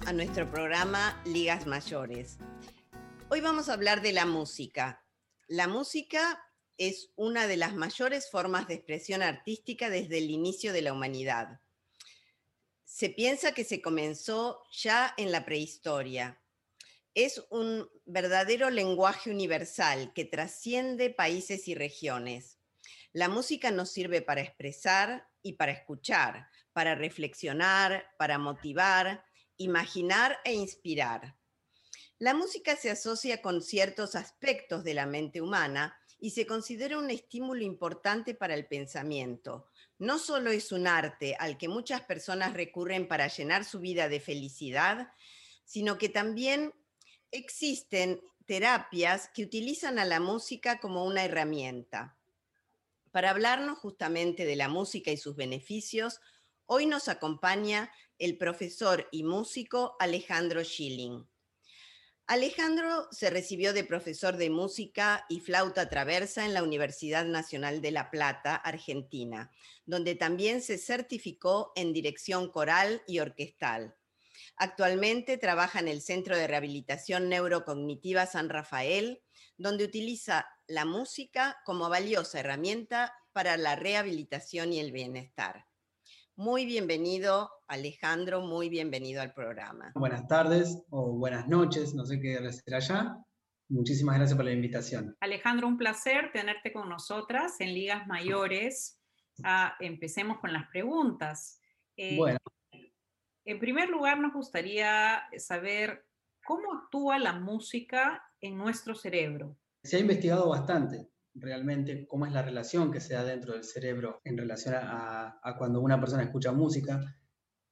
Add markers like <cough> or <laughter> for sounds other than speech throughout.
a nuestro programa Ligas Mayores. Hoy vamos a hablar de la música. La música es una de las mayores formas de expresión artística desde el inicio de la humanidad. Se piensa que se comenzó ya en la prehistoria. Es un verdadero lenguaje universal que trasciende países y regiones. La música nos sirve para expresar y para escuchar, para reflexionar, para motivar, imaginar e inspirar. La música se asocia con ciertos aspectos de la mente humana y se considera un estímulo importante para el pensamiento. No solo es un arte al que muchas personas recurren para llenar su vida de felicidad, sino que también existen terapias que utilizan a la música como una herramienta. Para hablarnos justamente de la música y sus beneficios, hoy nos acompaña el profesor y músico Alejandro Schilling. Alejandro se recibió de profesor de música y flauta traversa en la Universidad Nacional de La Plata, Argentina, donde también se certificó en dirección coral y orquestal. Actualmente trabaja en el Centro de Rehabilitación Neurocognitiva San Rafael, donde utiliza la música como valiosa herramienta para la rehabilitación y el bienestar. Muy bienvenido, Alejandro, muy bienvenido al programa. Buenas tardes o buenas noches, no sé qué decir allá. Muchísimas gracias por la invitación. Alejandro, un placer tenerte con nosotras en Ligas Mayores. Ah, empecemos con las preguntas. Eh, bueno. En primer lugar, nos gustaría saber cómo actúa la música en nuestro cerebro. Se ha investigado bastante realmente cómo es la relación que se da dentro del cerebro en relación a, cuando una persona escucha música.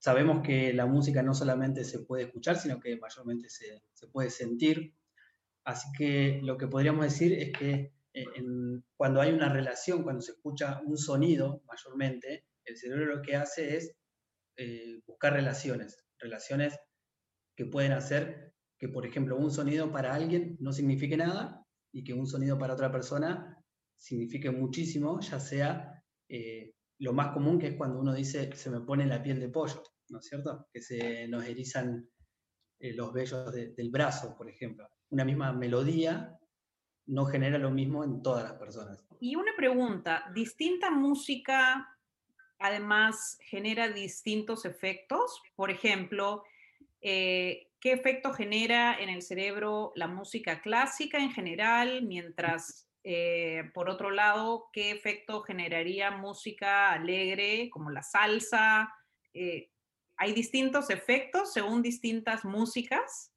Sabemos que la música no solamente se puede escuchar, sino que mayormente se, puede sentir. Así que lo que podríamos decir es que eh, cuando hay una relación, cuando se escucha un sonido mayormente, el cerebro lo que hace es eh, buscar relaciones, relaciones que pueden hacer que, por ejemplo, un sonido para alguien no signifique nada y que un sonido para otra persona signifique muchísimo, ya sea eh, lo más común que es cuando uno dice se me pone la piel de pollo, ¿no es cierto? Que se nos erizan eh, los vellos del brazo, por ejemplo. Una misma melodía no genera lo mismo en todas las personas. Y una pregunta, ¿distinta música además genera distintos efectos? Por ejemplo, eh, ¿Qué efecto genera en el cerebro la música clásica en general? Mientras, eh, por otro lado, ¿qué efecto generaría música alegre como la salsa? Eh, ¿Hay distintos efectos según distintas músicas?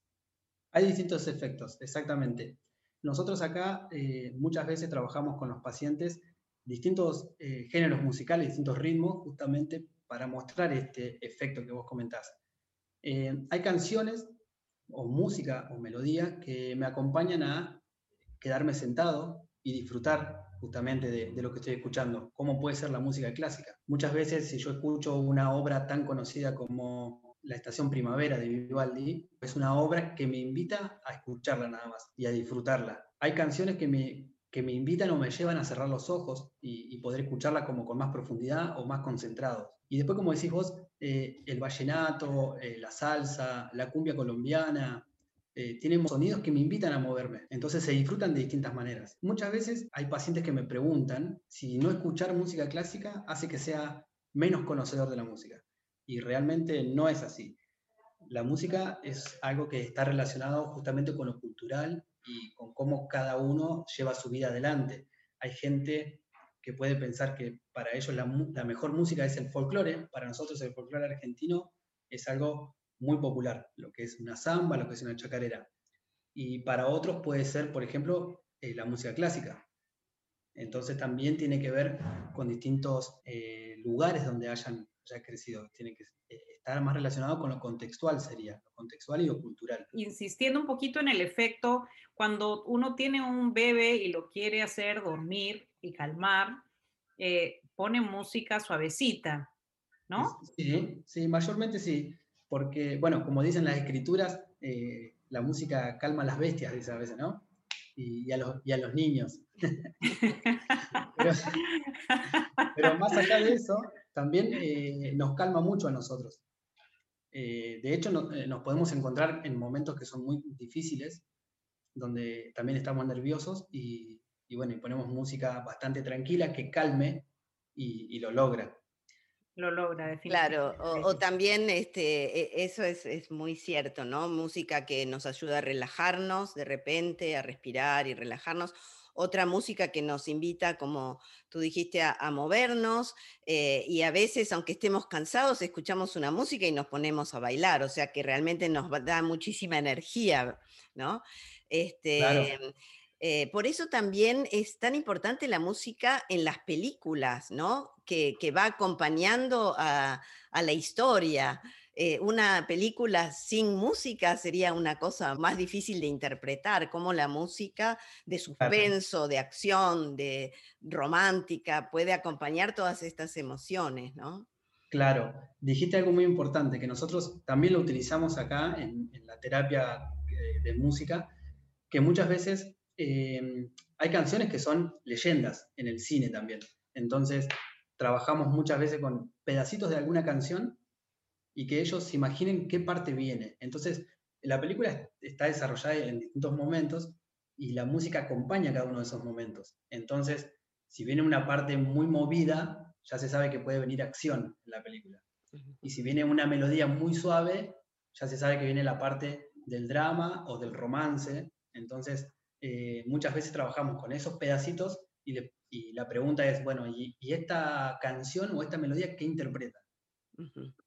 Hay distintos efectos, exactamente. Nosotros acá muchas veces trabajamos con los pacientes distintos géneros musicales, distintos ritmos, justamente para mostrar este efecto que vos comentás. Eh, hay canciones o música o melodía que me acompañan a quedarme sentado y disfrutar justamente de, lo que estoy escuchando, como puede ser la música clásica. Muchas veces si yo escucho una obra tan conocida como La Estación Primavera de Vivaldi, es una obra que me invita a escucharla nada más y a disfrutarla. Hay canciones que me, que me invitan o me llevan a cerrar los ojos y, poder escucharla como con más profundidad o más concentrados. Y después, como decís vos, eh, el vallenato, eh, la salsa, la cumbia colombiana, eh, tienen sonidos que me invitan a moverme. Entonces se disfrutan de distintas maneras. Muchas veces hay pacientes que me preguntan si no escuchar música clásica hace que sea menos conocedor de la música. Y realmente no es así. La música es algo que está relacionado justamente con lo cultural y con cómo cada uno lleva su vida adelante. Hay gente que puede pensar que para ellos la, mejor música es el folclore, para nosotros el folclore argentino es algo muy popular, lo que es una samba, lo que es una chacarera. Y para otros puede ser, por ejemplo, eh, la música clásica. Entonces también tiene que ver con distintos eh, lugares donde hayan, crecido. Tiene que eh, estar más relacionado con lo contextual, sería, lo contextual y lo cultural. Insistiendo un poquito en el efecto, cuando uno tiene un bebé y lo quiere hacer dormir y calmar, eh, pone música suavecita, ¿no? Sí, sí, mayormente sí, porque, bueno, como dicen las escrituras, eh, la música calma a las bestias, dice a veces, ¿no? Y, a, los, y a los niños. <laughs> pero, más allá de eso, también eh, nos calma mucho a nosotros. Eh, de hecho, nos podemos encontrar en momentos que son muy difíciles, donde también estamos nerviosos y, bueno, y ponemos música bastante tranquila que calme y, lo logra. Lo logra, definitivamente. Claro, o, también este, e, eso es, es, muy cierto, ¿no? Música que nos ayuda a relajarnos de repente, a respirar y relajarnos. Otra música que nos invita, como tú dijiste, a, movernos eh, y a veces, aunque estemos cansados, escuchamos una música y nos ponemos a bailar, o sea que realmente nos da muchísima energía, ¿no? Este, eh, por eso también es tan importante la música en las películas, ¿no? Que, va acompañando a, la historia. Eh, una película sin música sería una cosa más difícil de interpretar, como la música de suspenso, de acción, de romántica, puede acompañar todas estas emociones, ¿no? Claro, dijiste algo muy importante, que nosotros también lo utilizamos acá en, en la terapia eh, de música, que muchas veces em, hay canciones que son leyendas en el cine también. Entonces, trabajamos muchas veces con pedacitos de alguna canción y que ellos se imaginen qué parte viene. Entonces, la película está desarrollada en distintos momentos y la música acompaña cada uno de esos momentos. Entonces, si viene una parte muy movida, ya se sabe que puede venir acción en la película. Y si viene una melodía muy suave, ya se sabe que viene la parte del drama o del romance. Entonces, eh, muchas veces trabajamos con esos pedacitos y, la pregunta es, bueno, ¿y, esta canción o esta melodía qué interpreta?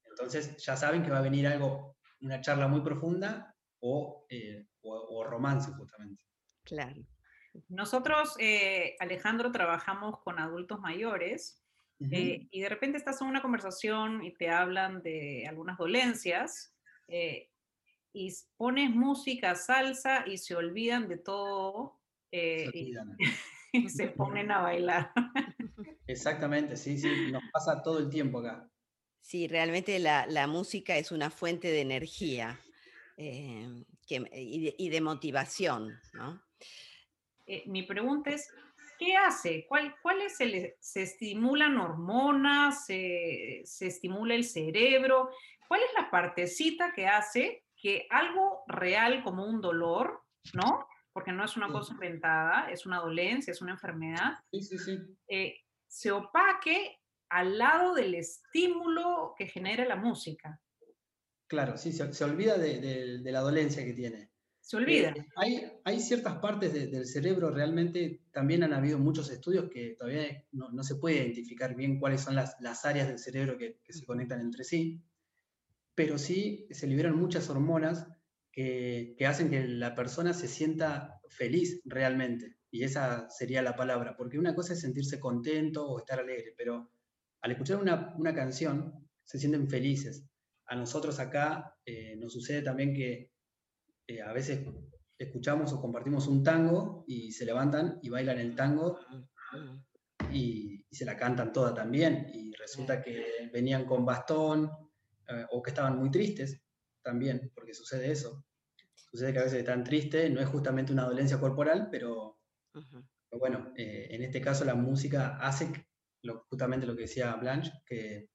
Entonces, ya saben que va a venir algo, una charla muy profunda o, eh, romance, justamente. Claro. Nosotros, eh, Alejandro, trabajamos con adultos mayores y de repente estás en una conversación y te hablan de algunas dolencias y pones música, salsa y se olvidan de todo eh, <laughs> y, se ponen a bailar. <laughs> Exactamente, sí, sí, nos pasa todo el tiempo acá. Sí, realmente la, música es una fuente de energía eh, y, de, motivación, ¿no? Eh, mi pregunta es, ¿qué hace? ¿Cuál, cuál es el, se estimulan hormonas, se, se estimula el cerebro? ¿Cuál es la partecita que hace que algo real como un dolor, ¿no? Porque no es una cosa inventada, es una dolencia, es una enfermedad, sí, sí, sí. Eh, se opaque al lado del estímulo que genera la música. Claro, sí, se, olvida de, la dolencia que tiene. Se olvida. Eh, hay, hay, ciertas partes del cerebro, realmente también han habido muchos estudios que todavía no, se puede identificar bien cuáles son las, las áreas del cerebro que, que, se conectan entre sí pero sí se liberan muchas hormonas que, hacen que la persona se sienta feliz realmente. Y esa sería la palabra, porque una cosa es sentirse contento o estar alegre, pero al escuchar una, canción se sienten felices. A nosotros acá eh, nos sucede también que eh, a veces escuchamos o compartimos un tango y se levantan y bailan el tango y, y, se la cantan toda también. Y resulta que venían con bastón eh, o que estaban muy tristes también, porque sucede eso. Sucede que a veces están tristes, no es justamente una dolencia corporal, pero, bueno, eh, en este caso la música hace justamente lo que decía Blanche, que,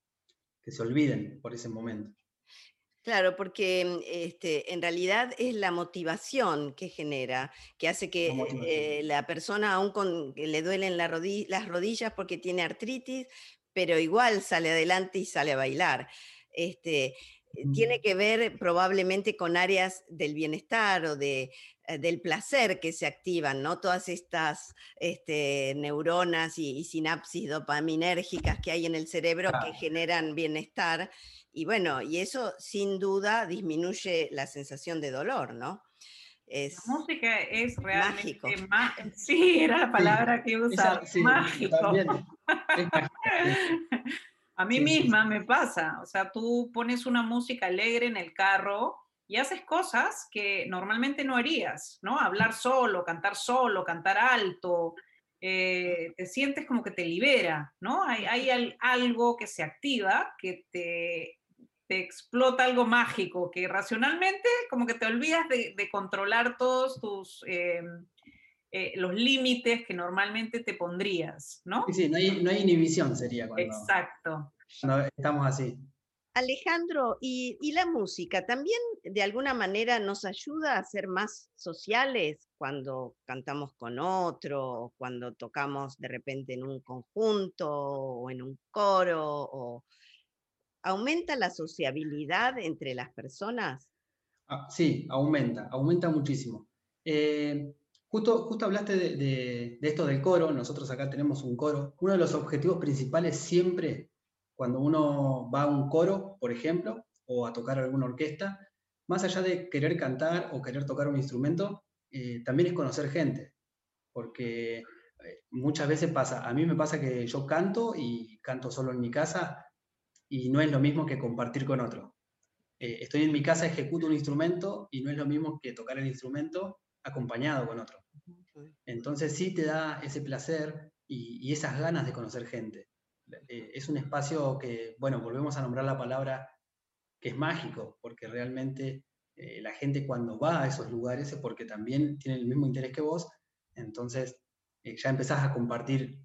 se olviden por ese momento. Claro, porque este, en realidad es la motivación que genera, que hace que eh, la, persona, aún con que le duelen las rodillas porque tiene artritis, pero igual sale adelante y sale a bailar este, tiene mm. que ver probablemente con áreas del bienestar o de, eh, del placer que se activan, ¿no? Todas estas este, neuronas y, sinapsis dopaminérgicas que hay en el cerebro que generan bienestar. Y bueno, y eso sin duda disminuye la sensación de dolor, ¿no? Es la música es realmente mágico. <laughs> sí, era la palabra que usaba, mágico. <laughs> A mí misma me pasa, o sea, tú pones una música alegre en el carro y haces cosas que normalmente no harías, ¿no? Hablar solo, cantar solo, cantar alto, eh, te sientes como que te libera, ¿no? Hay, hay algo que se activa, que te, te, explota algo mágico, que racionalmente como que te olvidas de, controlar todos tus... Em, eh, los límites que normalmente te pondrías, ¿no? Sí, sí, no hay, no hay inhibición sería cuando, Exacto. estamos así. Alejandro, ¿y, la música también de alguna manera nos ayuda a ser más sociales cuando cantamos con otro, cuando tocamos de repente en un conjunto o en un coro? O, ¿Aumenta la sociabilidad entre las personas? Ah, sí, aumenta, aumenta muchísimo. Eh, justo, hablaste de esto del coro, nosotros acá tenemos un coro. Uno de los objetivos principales siempre cuando uno va a un coro, por ejemplo, o a tocar alguna orquesta, más allá de querer cantar o querer tocar un instrumento, eh, también es conocer gente, porque eh, muchas veces pasa, a mí me pasa que yo canto y canto solo en mi casa y no es lo mismo que compartir con otro. Eh, estoy en mi casa, ejecuto un instrumento y no es lo mismo que tocar el instrumento acompañado con otro. Entonces sí te da ese placer y esas ganas de conocer gente. Eh, es un espacio que, bueno, volvemos a nombrar la palabra que es mágico, porque realmente eh, la gente cuando va a esos lugares es porque también tiene el mismo interés que vos, entonces eh, ya empezás a compartir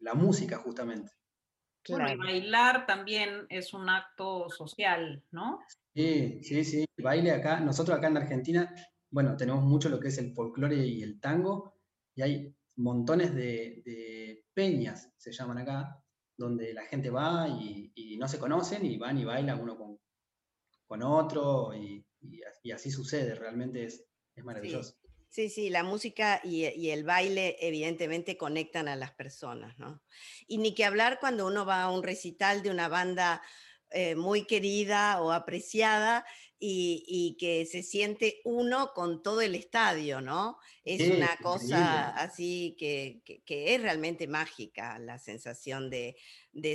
la música justamente. Bueno, y bailar también es un acto social, ¿no? Sí, sí, sí. Baile acá, nosotros acá en Argentina, bueno, tenemos mucho lo que es el folclore y el tango, y hay montones de peñas, se llaman acá, donde la gente va y, no se conocen y van y bailan uno con, con otro y, así sucede, realmente es, maravilloso. Sí. Sí, la música y, el baile evidentemente conectan a las personas, ¿no? Y ni que hablar cuando uno va a un recital de una banda eh, muy querida o apreciada y, que se siente uno con todo el estadio, ¿no? Es una cosa así que, es realmente mágica, la sensación de,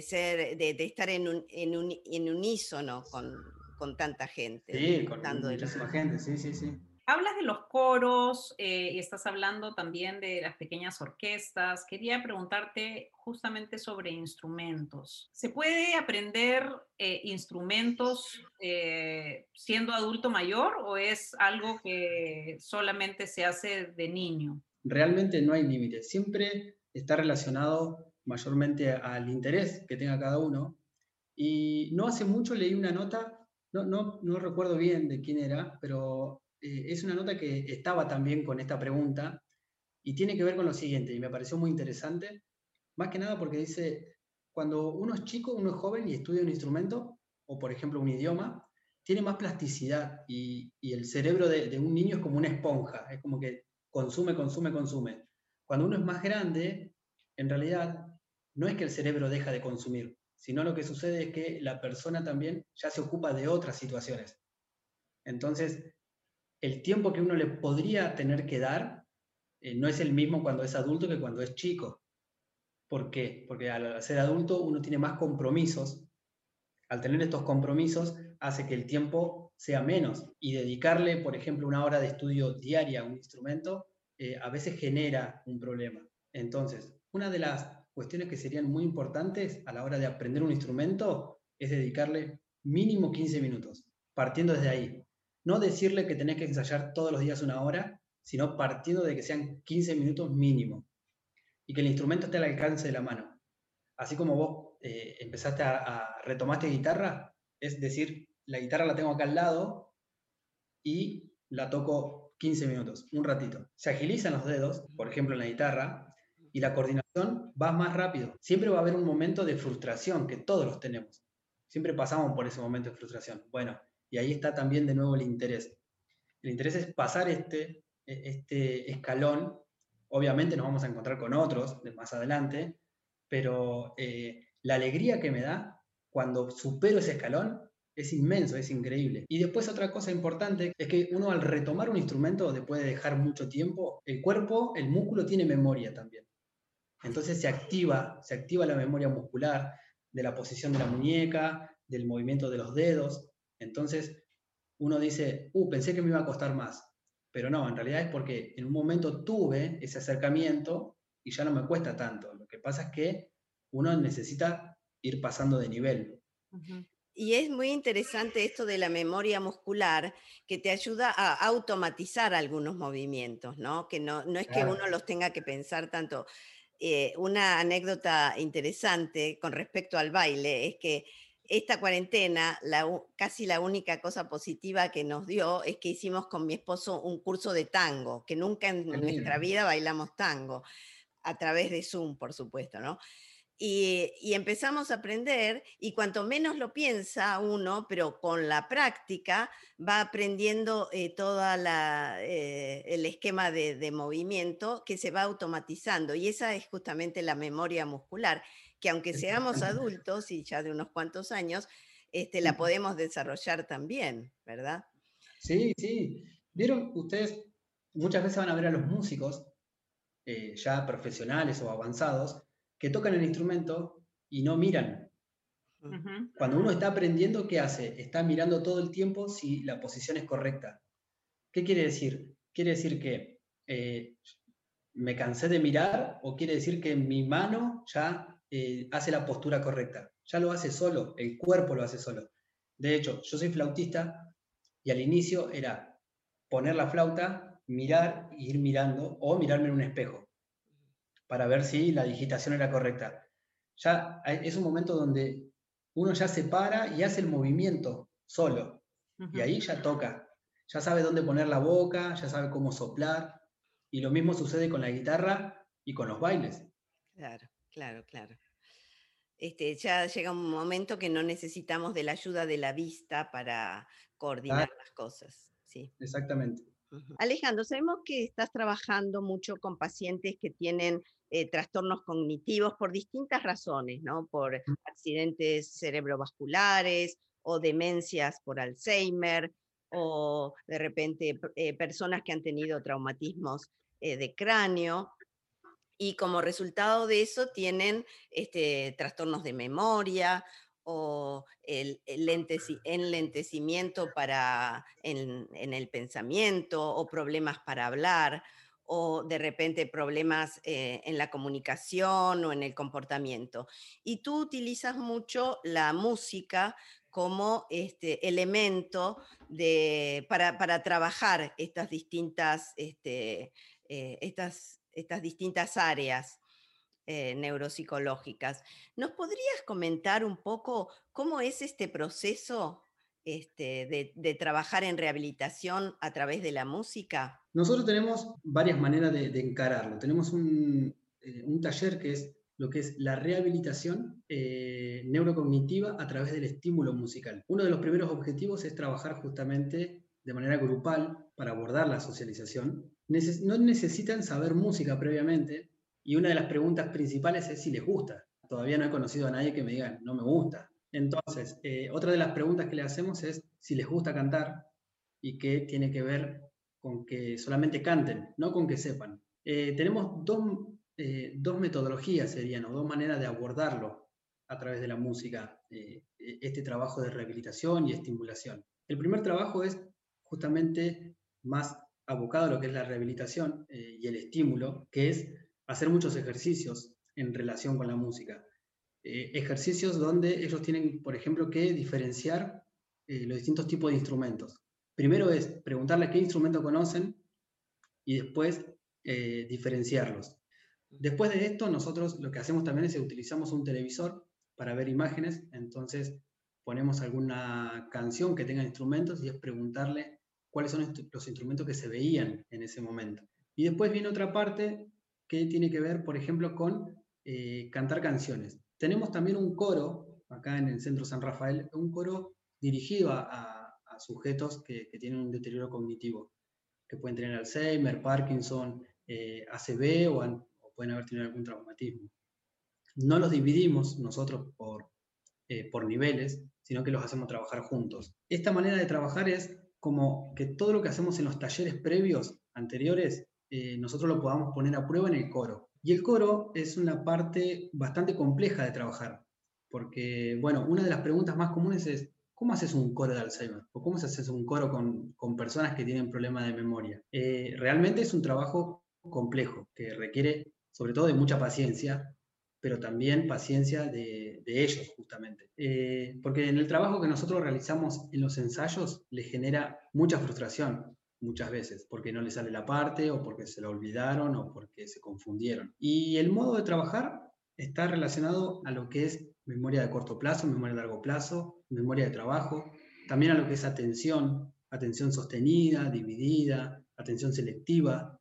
ser, de, estar en, un, en, un, en unísono con, con tanta gente. Sí, con muchísima gente, sí, sí, sí. Hablas de los coros eh, y estás hablando también de las pequeñas orquestas. Quería preguntarte justamente sobre instrumentos. ¿Se puede aprender eh, instrumentos eh, siendo adulto mayor o es algo que solamente se hace de niño? Realmente no hay límites. Siempre está relacionado mayormente al interés que tenga cada uno. Y no hace mucho leí una nota, no, no, no recuerdo bien de quién era, pero eh, es una nota que estaba también con esta pregunta y tiene que ver con lo siguiente, y me pareció muy interesante, más que nada porque dice, cuando uno es chico, uno es joven y estudia un instrumento, o por ejemplo un idioma, tiene más plasticidad y, el cerebro de, de, un niño es como una esponja, es como que consume, consume, consume. Cuando uno es más grande, en realidad no es que el cerebro deja de consumir, sino lo que sucede es que la persona también ya se ocupa de otras situaciones. Entonces, el tiempo que uno le podría tener que dar eh, no es el mismo cuando es adulto que cuando es chico. ¿Por qué? Porque al ser adulto uno tiene más compromisos. Al tener estos compromisos hace que el tiempo sea menos y dedicarle, por ejemplo, una hora de estudio diaria a un instrumento eh, a veces genera un problema. Entonces, una de las cuestiones que serían muy importantes a la hora de aprender un instrumento es dedicarle mínimo 15 minutos, partiendo desde ahí. No decirle que tenés que ensayar todos los días una hora, sino partiendo de que sean 15 minutos mínimo y que el instrumento esté al alcance de la mano. Así como vos eh, empezaste a, retomaste guitarra, es decir, la guitarra la tengo acá al lado y la toco 15 minutos, un ratito. Se agilizan los dedos, por ejemplo en la guitarra, y la coordinación va más rápido. Siempre va a haber un momento de frustración, que todos los tenemos. Siempre pasamos por ese momento de frustración. Bueno, y ahí está también de nuevo el interés. El interés es pasar este, e, este escalón. Obviamente nos vamos a encontrar con otros de más adelante, pero eh, la alegría que me da cuando supero ese escalón es inmenso, es increíble. Y después otra cosa importante es que uno al retomar un instrumento después de dejar mucho tiempo, el cuerpo, el músculo tiene memoria también. Entonces se activa, se activa la memoria muscular de la posición de la muñeca, del movimiento de los dedos. Entonces, uno dice, uh, pensé que me iba a costar más, pero no, en realidad es porque en un momento tuve ese acercamiento y ya no me cuesta tanto. Lo que pasa es que uno necesita ir pasando de nivel. Y es muy interesante esto de la memoria muscular que te ayuda a automatizar algunos movimientos, ¿no? Que no, no es que uno los tenga que pensar tanto. Eh, una anécdota interesante con respecto al baile es que esta cuarentena, casi la única cosa positiva que nos dio es que hicimos con mi esposo un curso de tango, que nunca en nuestra vida bailamos tango, a través de Zoom, por supuesto, ¿no? Y, empezamos a aprender y cuanto menos lo piensa uno, pero con la práctica va aprendiendo eh, todo eh, el esquema de, movimiento que se va automatizando y esa es justamente la memoria muscular, que aunque seamos adultos y ya de unos cuantos años, este, la podemos desarrollar también, ¿verdad? Sí, sí. Vieron, ustedes muchas veces van a ver a los músicos eh, ya profesionales o avanzados que tocan el instrumento y no miran. Cuando uno está aprendiendo, ¿qué hace? Está mirando todo el tiempo si la posición es correcta. ¿Qué quiere decir? Quiere decir que eh, me cansé de mirar o quiere decir que mi mano ya eh, hace la postura correcta. Ya lo hace solo, el cuerpo lo hace solo. De hecho, yo soy flautista y al inicio era poner la flauta, mirar e ir mirando o mirarme en un espejo para ver si la digitación era correcta. Ya es un momento donde uno ya se para y hace el movimiento solo. Y ahí ya toca. Ya sabe dónde poner la boca, ya sabe cómo soplar. Y lo mismo sucede con la guitarra y con los bailes. Claro, claro, claro. Este, ya llega un momento que no necesitamos de la ayuda de la vista para coordinar las cosas. Sí. Exactamente. Alejandro, sabemos que estás trabajando mucho con pacientes que tienen eh, trastornos cognitivos por distintas razones, ¿no? Por accidentes cerebrovasculares o demencias por Alzheimer o de repente eh, personas que han tenido traumatismos eh, de cráneo y como resultado de eso tienen este, trastornos de memoria o el, enlentecimiento para, en, el pensamiento o problemas para hablar o de repente problemas eh, en la comunicación o en el comportamiento. Y tú utilizas mucho la música como este elemento de, para, trabajar estas distintas, este, eh, estas, estas distintas áreas. Eh, neuropsicológicas. ¿Nos podrías comentar un poco cómo es este proceso este, de, trabajar en rehabilitación a través de la música? Nosotros tenemos varias maneras de, encararlo. Tenemos eh, un, taller que es lo que es la rehabilitación eh, neurocognitiva a través del estímulo musical. Uno de los primeros objetivos es trabajar justamente de manera grupal para abordar la socialización. No necesitan saber música previamente, y una de las preguntas principales es si les gusta. Todavía no he conocido a nadie que me diga, no me gusta. Entonces, eh, otra de las preguntas que le hacemos es si les gusta cantar y que tiene que ver con que solamente canten, no con que sepan. Eh, tenemos dos, eh, dos, metodologías, serían, o dos maneras de abordarlo a través de la música, este trabajo de rehabilitación y estimulación. El primer trabajo es justamente más abocado a lo que es la rehabilitación y el estímulo, que es hacer muchos ejercicios en relación con la música. Eh, ejercicios donde ellos tienen, por ejemplo, que diferenciar eh, los distintos tipos de instrumentos. Primero es preguntarle qué instrumento conocen y después eh, diferenciarlos. Después de esto, nosotros lo que hacemos también es que utilizamos un televisor para ver imágenes, entonces ponemos alguna canción que tenga instrumentos y es preguntarle cuáles son los instrumentos que se veían en ese momento. Y después viene otra parte que tiene que ver, por ejemplo, con eh, cantar canciones. Tenemos también un coro, acá en el Centro San Rafael, un coro dirigido a, sujetos que, tienen un deterioro cognitivo, que pueden tener Alzheimer, Parkinson, eh, ACV o, pueden haber tenido algún traumatismo. No los dividimos nosotros por, eh, por niveles, sino que los hacemos trabajar juntos. Esta manera de trabajar es como que todo lo que hacemos en los talleres previos, anteriores, eh, nosotros lo podamos poner a prueba en el coro. Y el coro es una parte bastante compleja de trabajar, porque, bueno, una de las preguntas más comunes es, ¿cómo haces un coro de Alzheimer? ¿O cómo se hace un coro con, con personas que tienen problemas de memoria? Eh, realmente es un trabajo complejo, que requiere sobre todo de mucha paciencia, pero también paciencia de, ellos, justamente. Eh, porque en el trabajo que nosotros realizamos en los ensayos les genera mucha frustración, muchas veces, porque no le sale la parte o porque se la olvidaron o porque se confundieron. Y el modo de trabajar está relacionado a lo que es memoria de corto plazo, memoria de largo plazo, memoria de trabajo, también a lo que es atención, atención sostenida, dividida, atención selectiva,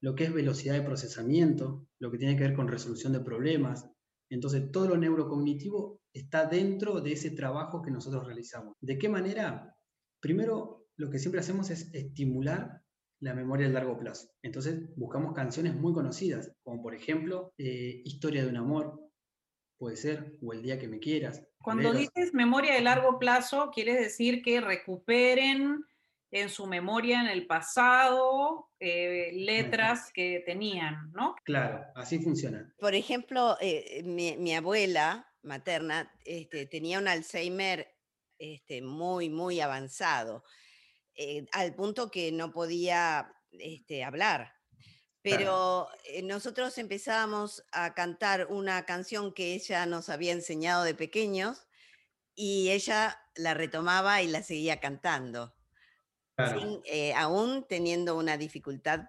lo que es velocidad de procesamiento, lo que tiene que ver con resolución de problemas. Entonces, todo lo neurocognitivo está dentro de ese trabajo que nosotros realizamos. ¿De qué manera? Primero, lo que siempre hacemos es estimular la memoria a largo plazo. Entonces, buscamos canciones muy conocidas, como por ejemplo, eh, Historia de un amor, puede ser, o El día que me quieras. Cuando dices memoria de largo plazo, quieres decir que recuperen en su memoria en el pasado eh, letras que tenían, ¿no? Claro, así funciona. Por ejemplo, eh, mi, abuela materna este, tenía un Alzheimer este, muy, muy avanzado, eh, al punto que no podía este, hablar. Pero nosotros empezábamos a cantar una canción que ella nos había enseñado de pequeños y ella la retomaba y la seguía cantando. Eh, aún teniendo una dificultad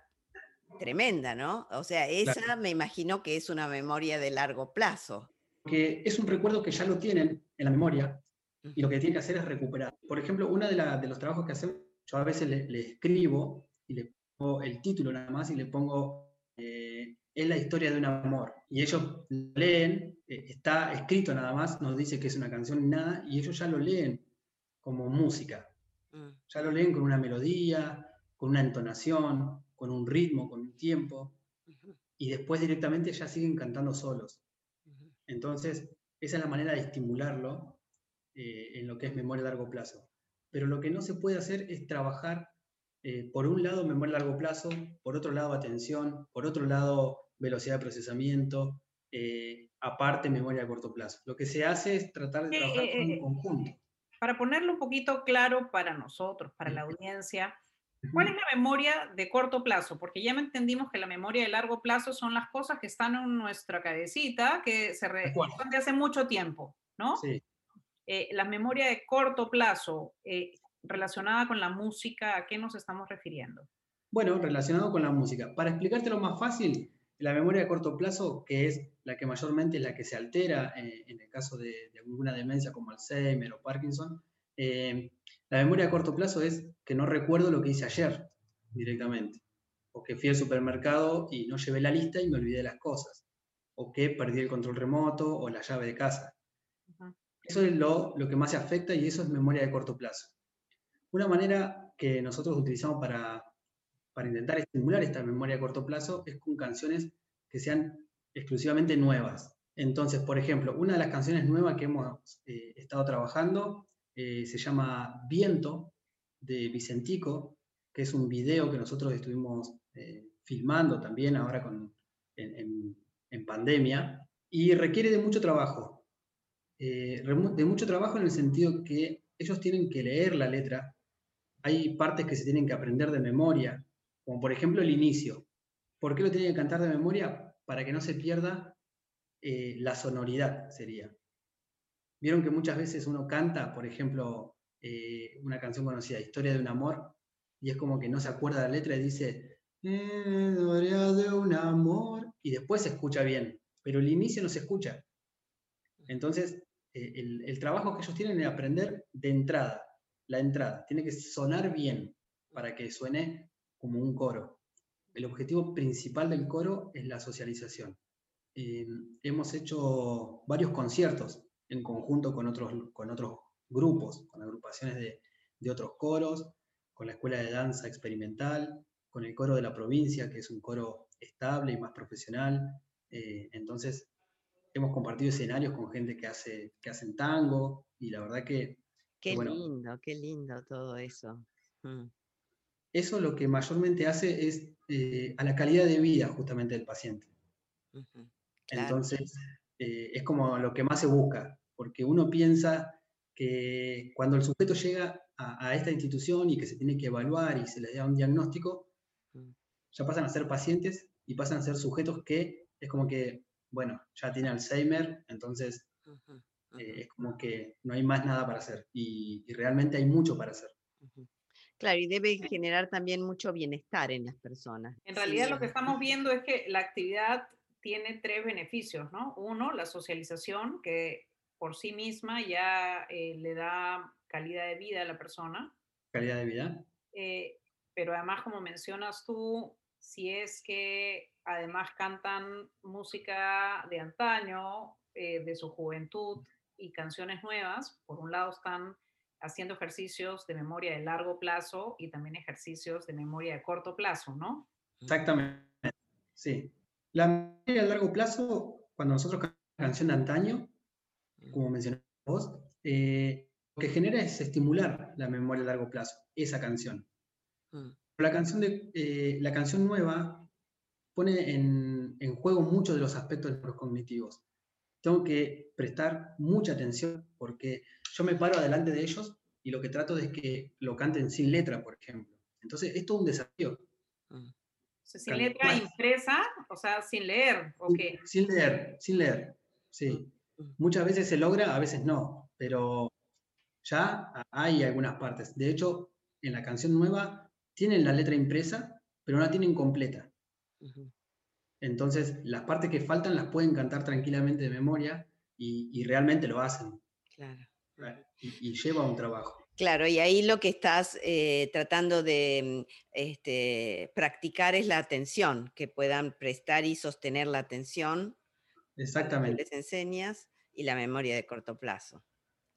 tremenda, ¿no? O sea, esa me imagino que es una memoria de largo plazo. Que es un recuerdo que ya lo tienen en la memoria y lo que tienen que hacer es recuperar. Por ejemplo, uno de, los trabajos que hacemos, yo a veces le, escribo y le pongo el título nada más y le pongo eh, es la historia de un amor. Y ellos leen, eh, está escrito nada más, nos dice que es una canción nada, y ellos ya lo leen como música. Mm. Ya lo leen con una melodía, con una entonación, con un ritmo, con un tiempo, y después directamente ya siguen cantando solos. Entonces, esa es la manera de estimularlo eh, en lo que es memoria a largo plazo. Pero lo que no se puede hacer es trabajar, eh, por un lado, memoria a largo plazo, por otro lado, atención, por otro lado, velocidad de procesamiento, eh, aparte, memoria a corto plazo. Lo que se hace es tratar de trabajar en conjunto para ponerlo un poquito claro para nosotros, para la audiencia, ¿cuál es la memoria de corto plazo? Porque ya entendimos que la memoria de largo plazo son las cosas que están en nuestra cabecita, que se recuerdan de hace mucho tiempo, ¿no? Sí. Eh, la memoria de corto plazo, eh, relacionada con la música, ¿a qué nos estamos refiriendo? Bueno, relacionado con la música. Para explicártelo más fácil, la memoria de corto plazo, que es la que mayormente es la que se altera eh, en el caso de, alguna demencia como Alzheimer o Parkinson, eh, la memoria a corto plazo es que no recuerdo lo que hice ayer directamente, o que fui al supermercado y no llevé la lista y me olvidé de las cosas, o que perdí el control remoto o la llave de casa. Eso es lo, lo que más se afecta y eso es memoria de corto plazo. Una manera que nosotros utilizamos para para intentar estimular esta memoria a corto plazo es con canciones que sean exclusivamente nuevas. Entonces, por ejemplo, una de las canciones nuevas que hemos eh, estado trabajando eh, se llama Viento de Vicentico, que es un video que nosotros estuvimos eh, filmando también ahora con, en, en, pandemia, y requiere de mucho trabajo. de mucho trabajo en el sentido que ellos tienen que leer la letra, hay partes que se tienen que aprender de memoria, como por ejemplo el inicio. ¿Por qué lo tiene que cantar de memoria? Para que no se pierda eh, la sonoridad, sería. Vieron que muchas veces uno canta, por ejemplo, eh, una canción conocida, Historia de un amor, y es como que no se acuerda la letra y dice, Historia de un amor, y después se escucha bien, pero el inicio no se escucha. Entonces, eh, el, el trabajo que ellos tienen es aprender de entrada, la entrada, tiene que sonar bien para que suene como un coro. El objetivo principal del coro es la socialización. Eh, hemos hecho varios conciertos en conjunto con otros, con otros grupos, con agrupaciones de, otros coros, con la Escuela de Danza Experimental, con el coro de la provincia, que es un coro estable y más profesional. Eh, entonces, hemos compartido escenarios con gente que, hace, que hacen tango y la verdad que... Qué lindo, qué lindo todo eso. Mm eso lo que mayormente hace es eh, a la calidad de vida justamente del paciente. Entonces, eh, es como lo que más se busca, porque uno piensa que cuando el sujeto llega a, esta institución y que se tiene que evaluar y se le da un diagnóstico, mm. ya pasan a ser pacientes y pasan a ser sujetos que es como que, bueno, ya tiene Alzheimer, entonces eh, es como que no hay más nada para hacer y, y realmente hay mucho para hacer. Claro, y debe generar también mucho bienestar en las personas. En realidad lo que estamos viendo es que la actividad tiene tres beneficios, ¿no? Uno, la socialización, que por sí misma ya eh, le da calidad de vida a la persona. Calidad de vida. Eh, pero además, como mencionas tú, si es que además cantan música de antaño, eh, de su juventud y canciones nuevas, por un lado están haciendo ejercicios de memoria de largo plazo y también ejercicios de memoria de corto plazo, ¿no? Exactamente, sí. La memoria de largo plazo, cuando nosotros cantamos canción de antaño, como mencionaste vos, eh, lo que genera es estimular la memoria a largo plazo, esa canción. Mm. La, canción de, eh, la canción nueva pone en, juego muchos de los aspectos de los cognitivos. Tengo que prestar mucha atención porque yo me paro adelante de ellos y lo que trato es que lo canten sin letra, por ejemplo. Entonces, esto es un desafío. Mm. sin letra impresa, o sea, sin leer, ¿o qué? Sin leer, sin leer, sí. Muchas veces se logra, a veces no, pero ya hay algunas partes. De hecho, en la canción nueva tienen la letra impresa, pero no la tienen completa. Entonces, las partes que faltan las pueden cantar tranquilamente de memoria y, realmente lo hacen. Claro. Y, lleva un trabajo. Claro, y ahí lo que estás eh, tratando de este, practicar es la atención, que puedan prestar y sostener la atención. Exactamente. les enseñas y la memoria de corto plazo.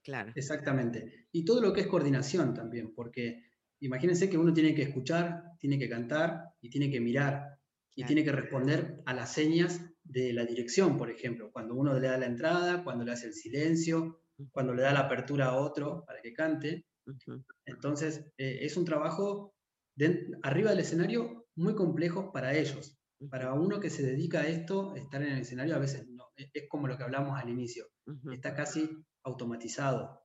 Claro. Exactamente. Y todo lo que es coordinación también, porque imagínense que uno tiene que escuchar, tiene que cantar y tiene que mirar y tiene que responder a las señas de la dirección, por ejemplo, cuando uno le da la entrada, cuando le hace el silencio, cuando le da la apertura a otro para que cante. Entonces, eh, es un trabajo arriba del escenario muy complejo para ellos. Para uno que se dedica a esto, estar en el escenario a veces no, e, es como lo que hablamos al inicio, está casi automatizado.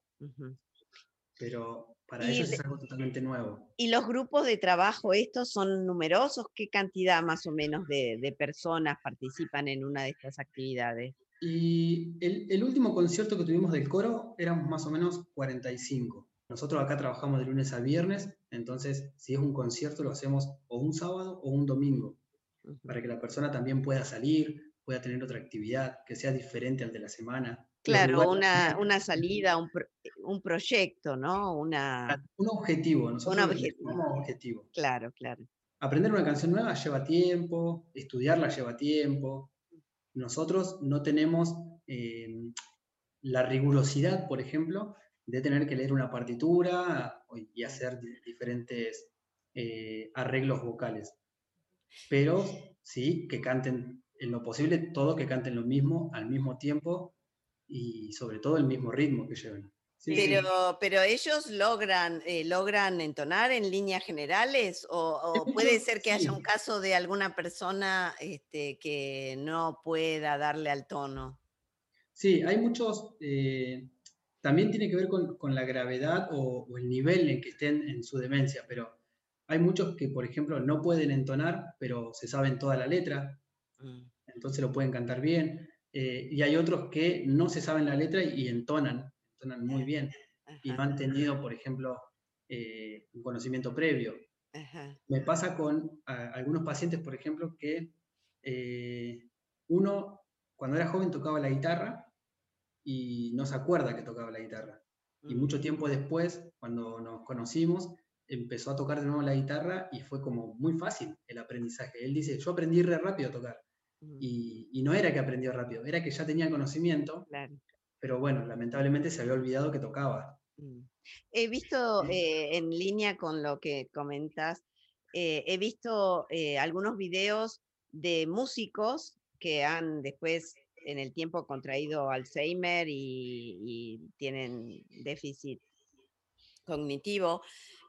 Pero para ellos es algo totalmente nuevo. ¿Y los grupos de trabajo estos son numerosos? ¿Qué cantidad más o menos de, personas participan en una de estas actividades? Y el, último concierto que tuvimos del coro éramos más o menos 45. Nosotros acá trabajamos de lunes a viernes, entonces si es un concierto lo hacemos o un sábado o un domingo, para que la persona también pueda salir, pueda tener otra actividad que sea diferente al de la semana. Claro, una, una, salida, un, un, proyecto, ¿no? Una, un objetivo, nosotros un objetivo. objetivo. Claro, claro. Aprender una canción nueva lleva tiempo, estudiarla lleva tiempo. Nosotros no tenemos em, la rigurosidad, por ejemplo, de tener que leer una partitura y hacer diferentes eh, arreglos vocales. Pero sí que canten en lo posible todo que canten lo mismo al mismo tiempo y sobre todo el mismo ritmo que lleven. pero, pero ellos logran, eh, logran entonar en líneas generales o, puede ser que haya un caso de alguna persona este, que no pueda darle al tono. Sí, hay muchos, eh, también tiene que ver con, la gravedad o, el nivel en que estén en su demencia, pero hay muchos que, por ejemplo, no pueden entonar, pero se saben toda la letra, mm. entonces lo pueden cantar bien. Eh, y hay otros que no se saben la letra y entonan, entonan muy bien, y no han tenido, por ejemplo, eh, un conocimiento previo. Me pasa con algunos pacientes, por ejemplo, que eh, uno cuando era joven tocaba la guitarra y no se acuerda que tocaba la guitarra. Y mucho mm. tiempo después, cuando nos conocimos, empezó a tocar de nuevo la guitarra y fue como muy fácil el aprendizaje. Él dice, yo aprendí re rápido a tocar. Y, no era que aprendió rápido, era que ya tenía conocimiento, pero bueno, lamentablemente se había olvidado que tocaba. Mm. He visto eh, en línea con lo que comentas, eh, he visto eh, algunos videos de músicos que han después en el tiempo contraído Alzheimer y, tienen déficit cognitivo,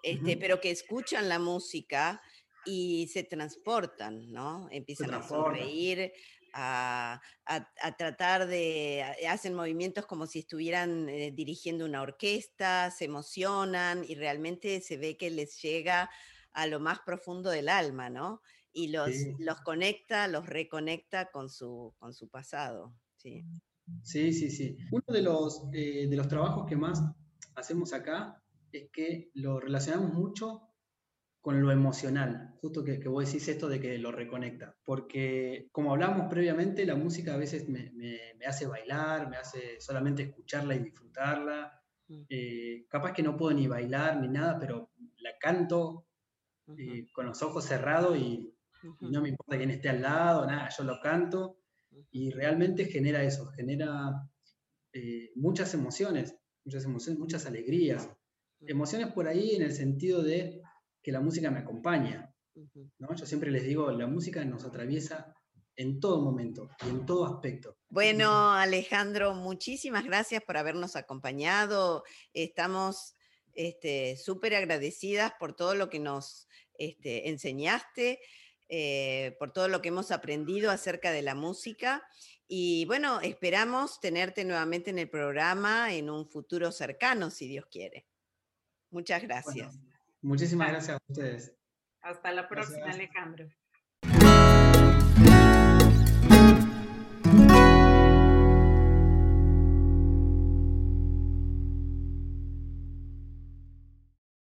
este, pero que escuchan la música y se transportan, ¿no? Empiezan a sonreír, a, tratar de, hacen movimientos como si estuvieran eh, dirigiendo una orquesta, se emocionan y realmente se ve que les llega a lo más profundo del alma, ¿no? Y los, los conecta, los reconecta con su, con su pasado. Sí, sí, sí. sí. Uno de los, eh, de los trabajos que más hacemos acá es que lo relacionamos mucho con lo emocional, justo que, que, vos decís esto de que lo reconecta, porque como hablamos previamente, la música a veces me, hace bailar, me hace solamente escucharla y disfrutarla, mm. eh, capaz que no puedo ni bailar ni nada, pero la canto eh, con los ojos cerrados y, no me importa quién esté al lado, nada, yo lo canto y realmente genera eso, genera eh, muchas emociones, muchas emociones, muchas alegrías. Emociones por ahí en el sentido de que la música me acompaña. ¿no? Yo siempre les digo, la música nos atraviesa en todo momento y en todo aspecto. Bueno, Alejandro, muchísimas gracias por habernos acompañado. Estamos este, súper agradecidas por todo lo que nos este, enseñaste, eh, por todo lo que hemos aprendido acerca de la música. Y bueno, esperamos tenerte nuevamente en el programa en un futuro cercano, si Dios quiere. Muchas gracias. Muchísimas gracias a ustedes. Hasta la próxima, Alejandro.